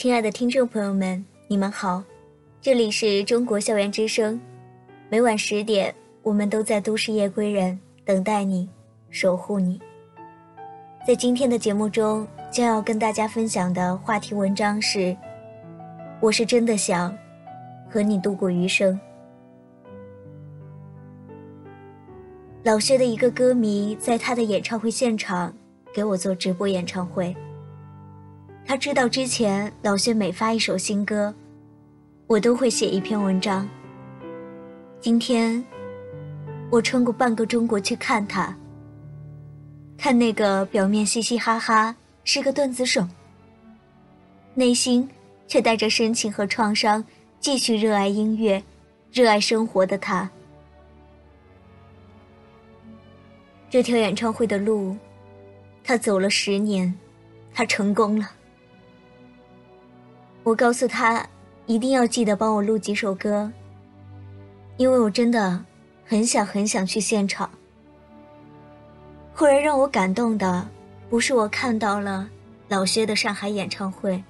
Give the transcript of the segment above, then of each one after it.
亲爱的听众朋友们，你们好，这里是中国校园之声，每晚十点，我们都在都市夜归人等待你，守护你。在今天的节目中，将要跟大家分享的话题文章是：我是真的想和你度过余生。老薛的一个歌迷在他的演唱会现场给我做直播演唱会。他知道之前老薛每发一首新歌，我都会写一篇文章。今天，我穿过半个中国去看他，看那个表面嘻嘻哈哈是个段子手，内心却带着深情和创伤，继续热爱音乐、热爱生活的他。这条演唱会的路，他走了十年，他成功了。我告诉他，一定要记得帮我录几首歌，因为我真的很想很想去现场。后来让我感动的，不是我看到了老薛的上海演唱会，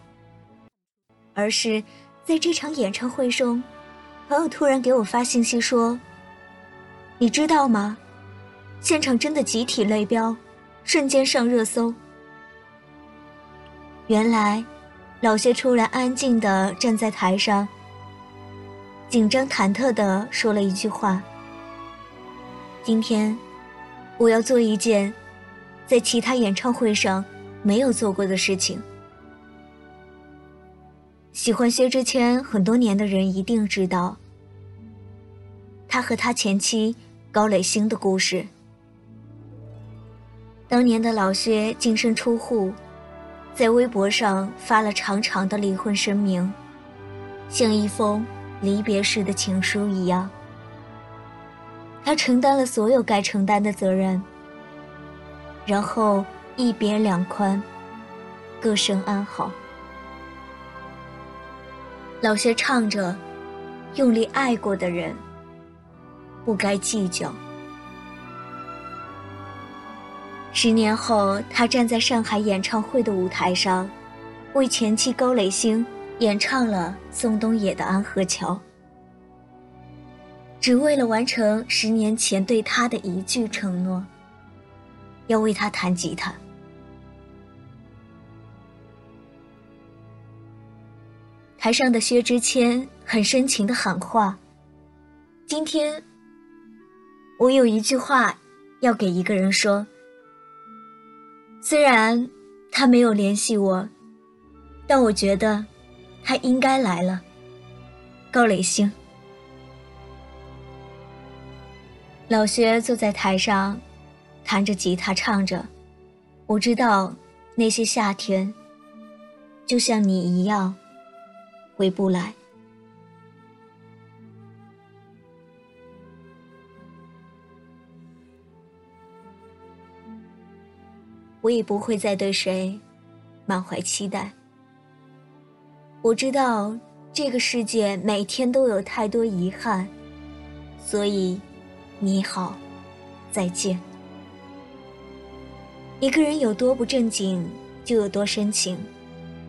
而是在这场演唱会中，朋友突然给我发信息说：“你知道吗？现场真的集体泪飙，瞬间上热搜。”原来。老薛突然安静地站在台上，紧张忐忑地说了一句话：“今天，我要做一件在其他演唱会上没有做过的事情。”喜欢薛之谦很多年的人一定知道，他和他前妻高磊鑫的故事。当年的老薛净身出户。在微博上发了长长的离婚声明，像一封离别时的情书一样。他承担了所有该承担的责任，然后一别两宽，各生安好。老薛唱着：“用力爱过的人，不该计较。”十年后，他站在上海演唱会的舞台上，为前妻高磊鑫演唱了宋冬野的《安河桥》，只为了完成十年前对他的一句承诺：要为他弹吉他。台上的薛之谦很深情的喊话：“今天，我有一句话要给一个人说。”虽然他没有联系我，但我觉得他应该来了。高磊鑫，老薛坐在台上，弹着吉他唱着：“我知道那些夏天，就像你一样，回不来。”我也不会再对谁满怀期待。我知道这个世界每天都有太多遗憾，所以，你好，再见。一个人有多不正经，就有多深情。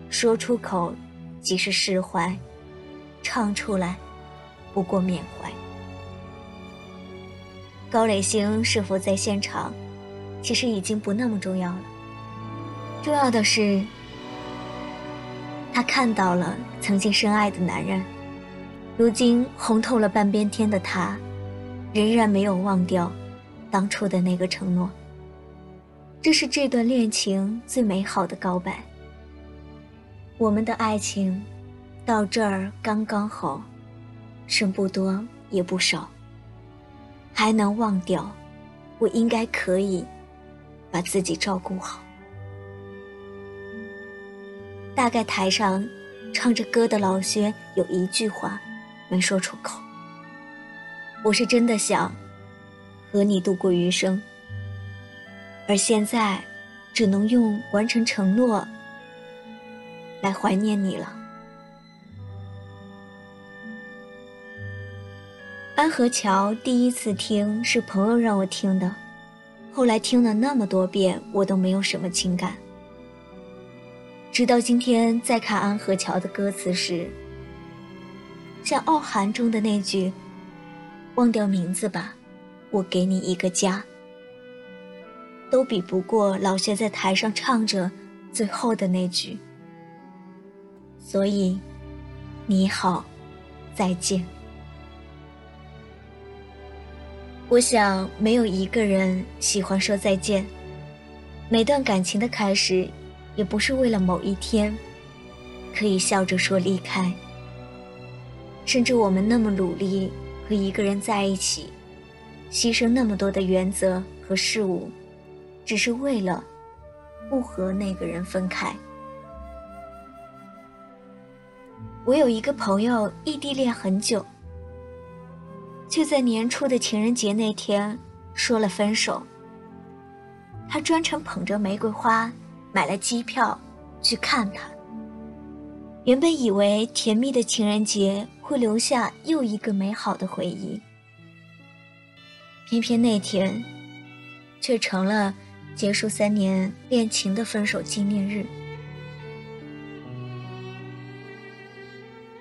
说出口即是释怀，唱出来不过缅怀。高磊鑫是否在现场？其实已经不那么重要了。重要的是，他看到了曾经深爱的男人，如今红透了半边天的他，仍然没有忘掉当初的那个承诺。这是这段恋情最美好的告白。我们的爱情到这儿刚刚好，剩不多也不少，还能忘掉，我应该可以。把自己照顾好。大概台上唱着歌的老薛有一句话没说出口：“我是真的想和你度过余生。”而现在，只能用完成承诺来怀念你了。安河桥第一次听是朋友让我听的。后来听了那么多遍，我都没有什么情感。直到今天再看安河桥的歌词时，像傲寒中的那句“忘掉名字吧，我给你一个家”，都比不过老谢在台上唱着最后的那句。所以，你好，再见。我想，没有一个人喜欢说再见。每段感情的开始，也不是为了某一天可以笑着说离开。甚至我们那么努力和一个人在一起，牺牲那么多的原则和事物，只是为了不和那个人分开。我有一个朋友，异地恋很久。却在年初的情人节那天说了分手。他专程捧着玫瑰花买了机票去看他。原本以为甜蜜的情人节会留下又一个美好的回忆，偏偏那天却成了结束三年恋情的分手纪念日。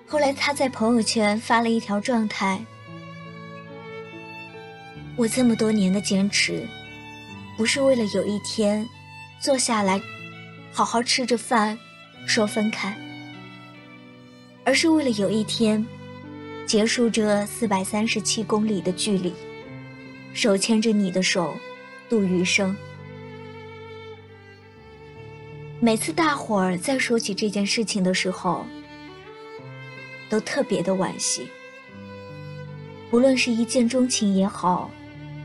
后来他在朋友圈发了一条状态。我这么多年的坚持，不是为了有一天坐下来好好吃着饭说分开，而是为了有一天结束这四百三十七公里的距离，手牵着你的手度余生。每次大伙儿在说起这件事情的时候，都特别的惋惜。不论是一见钟情也好。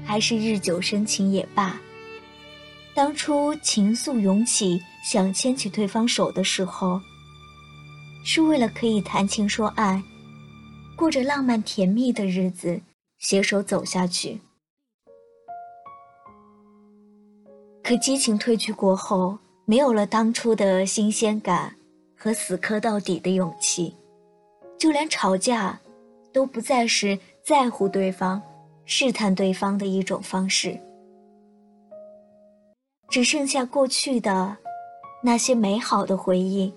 还是日久生情也罢，当初情愫涌起，想牵起对方手的时候，是为了可以谈情说爱，过着浪漫甜蜜的日子，携手走下去。可激情褪去过后，没有了当初的新鲜感和死磕到底的勇气，就连吵架，都不再是在乎对方。试探对方的一种方式，只剩下过去的那些美好的回忆，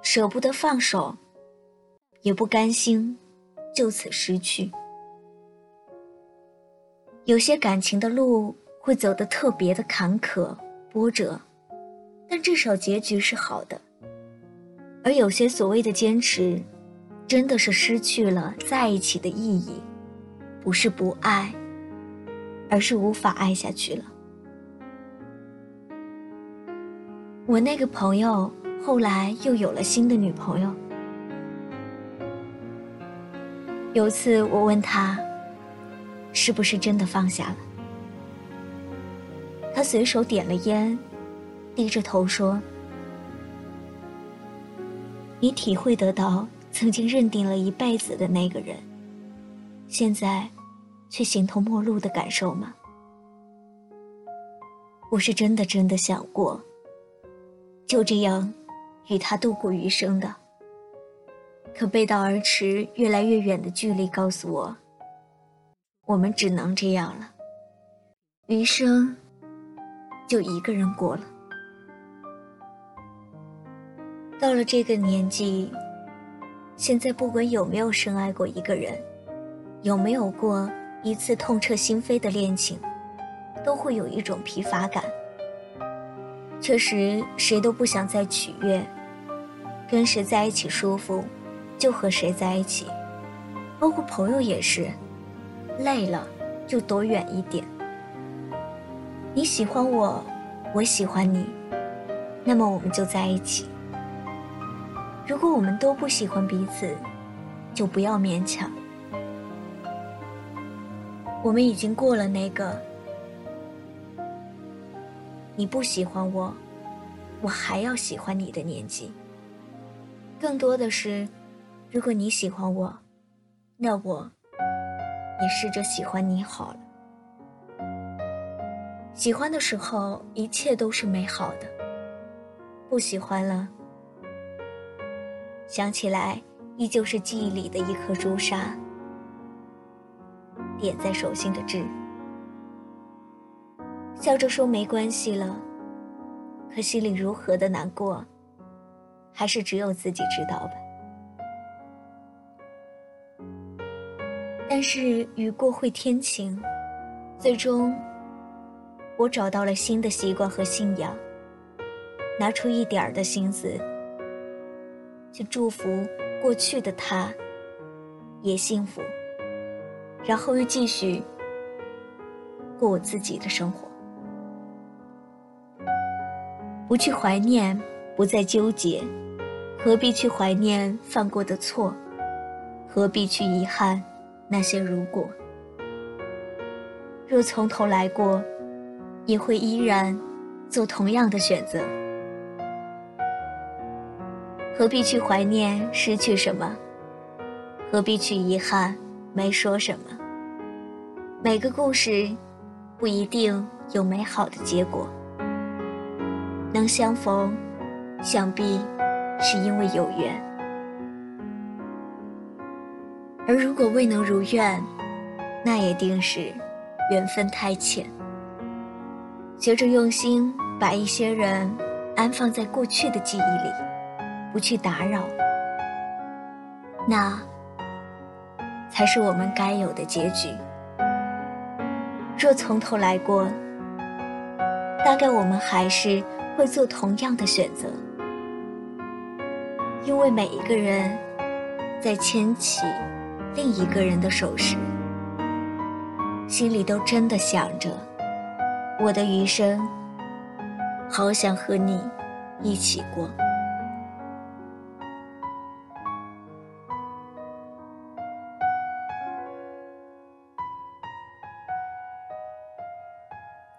舍不得放手，也不甘心就此失去。有些感情的路会走得特别的坎坷波折，但至少结局是好的；而有些所谓的坚持，真的是失去了在一起的意义。不是不爱，而是无法爱下去了。我那个朋友后来又有了新的女朋友。有次我问他，是不是真的放下了？他随手点了烟，低着头说：“你体会得到曾经认定了一辈子的那个人。”现在，却形同陌路的感受吗？我是真的真的想过，就这样与他度过余生的。可背道而驰，越来越远的距离告诉我，我们只能这样了。余生就一个人过了。到了这个年纪，现在不管有没有深爱过一个人。有没有过一次痛彻心扉的恋情，都会有一种疲乏感。确实，谁都不想再取悦，跟谁在一起舒服，就和谁在一起。包括朋友也是，累了就躲远一点。你喜欢我，我喜欢你，那么我们就在一起。如果我们都不喜欢彼此，就不要勉强。我们已经过了那个你不喜欢我，我还要喜欢你的年纪。更多的是，如果你喜欢我，那我也试着喜欢你好了。喜欢的时候，一切都是美好的；不喜欢了，想起来依旧是记忆里的一颗朱砂。点在手心的痣，笑着说没关系了，可心里如何的难过，还是只有自己知道吧。但是雨过会天晴，最终，我找到了新的习惯和信仰，拿出一点儿的心思，去祝福过去的他，也幸福，然后又继续过我自己的生活，不去怀念，不再纠结，何必去怀念犯过的错，何必去遗憾？那些如果，若从头来过，也会依然做同样的选择。何必去怀念失去什么？何必去遗憾没说什么？每个故事不一定有美好的结果，能相逢，想必是因为有缘。而如果未能如愿，那也定是缘分太浅。学着用心把一些人安放在过去的记忆里，不去打扰，那才是我们该有的结局。若从头来过，大概我们还是会做同样的选择，因为每一个人在牵起。另一个人的手时，心里都真的想着，我的余生，好想和你一起过。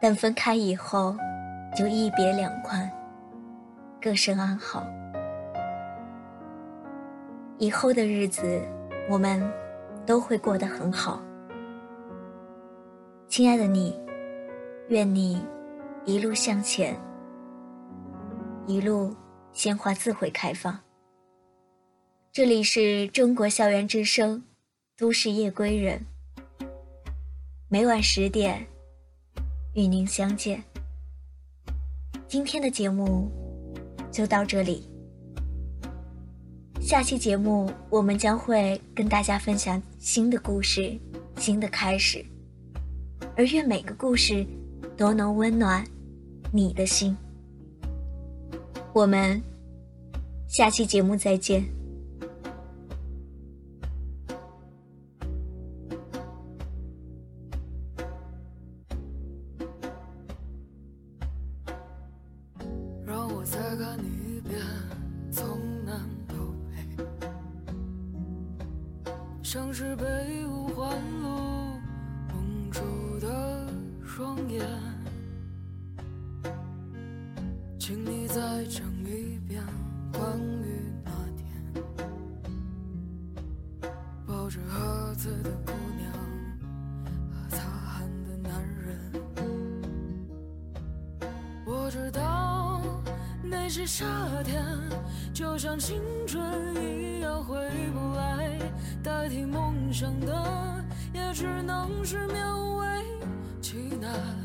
但分开以后，就一别两宽，各生安好。以后的日子，我们。都会过得很好，亲爱的你，愿你一路向前，一路鲜花自会开放。这里是中国校园之声，都市夜归人，每晚十点与您相见。今天的节目就到这里。下期节目，我们将会跟大家分享新的故事、新的开始，而愿每个故事都能温暖你的心。我们下期节目再见。再讲一遍关于那天抱着盒子的姑娘和擦汗的男人。我知道那些夏天就像青春一样回不来。代替梦想的，也只能是勉为其难。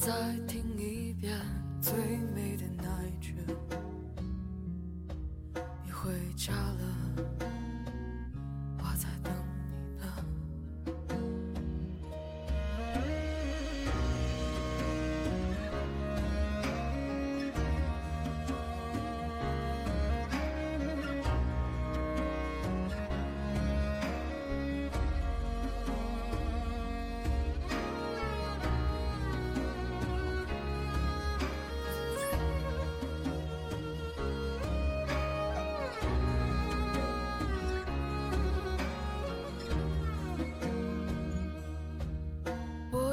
在听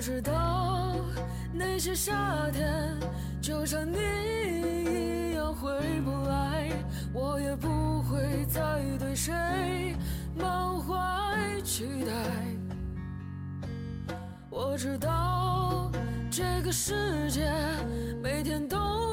我知道。那些夏天，就像你一样回不来，我也不会再对谁满怀期待。我知道这个世界每天都。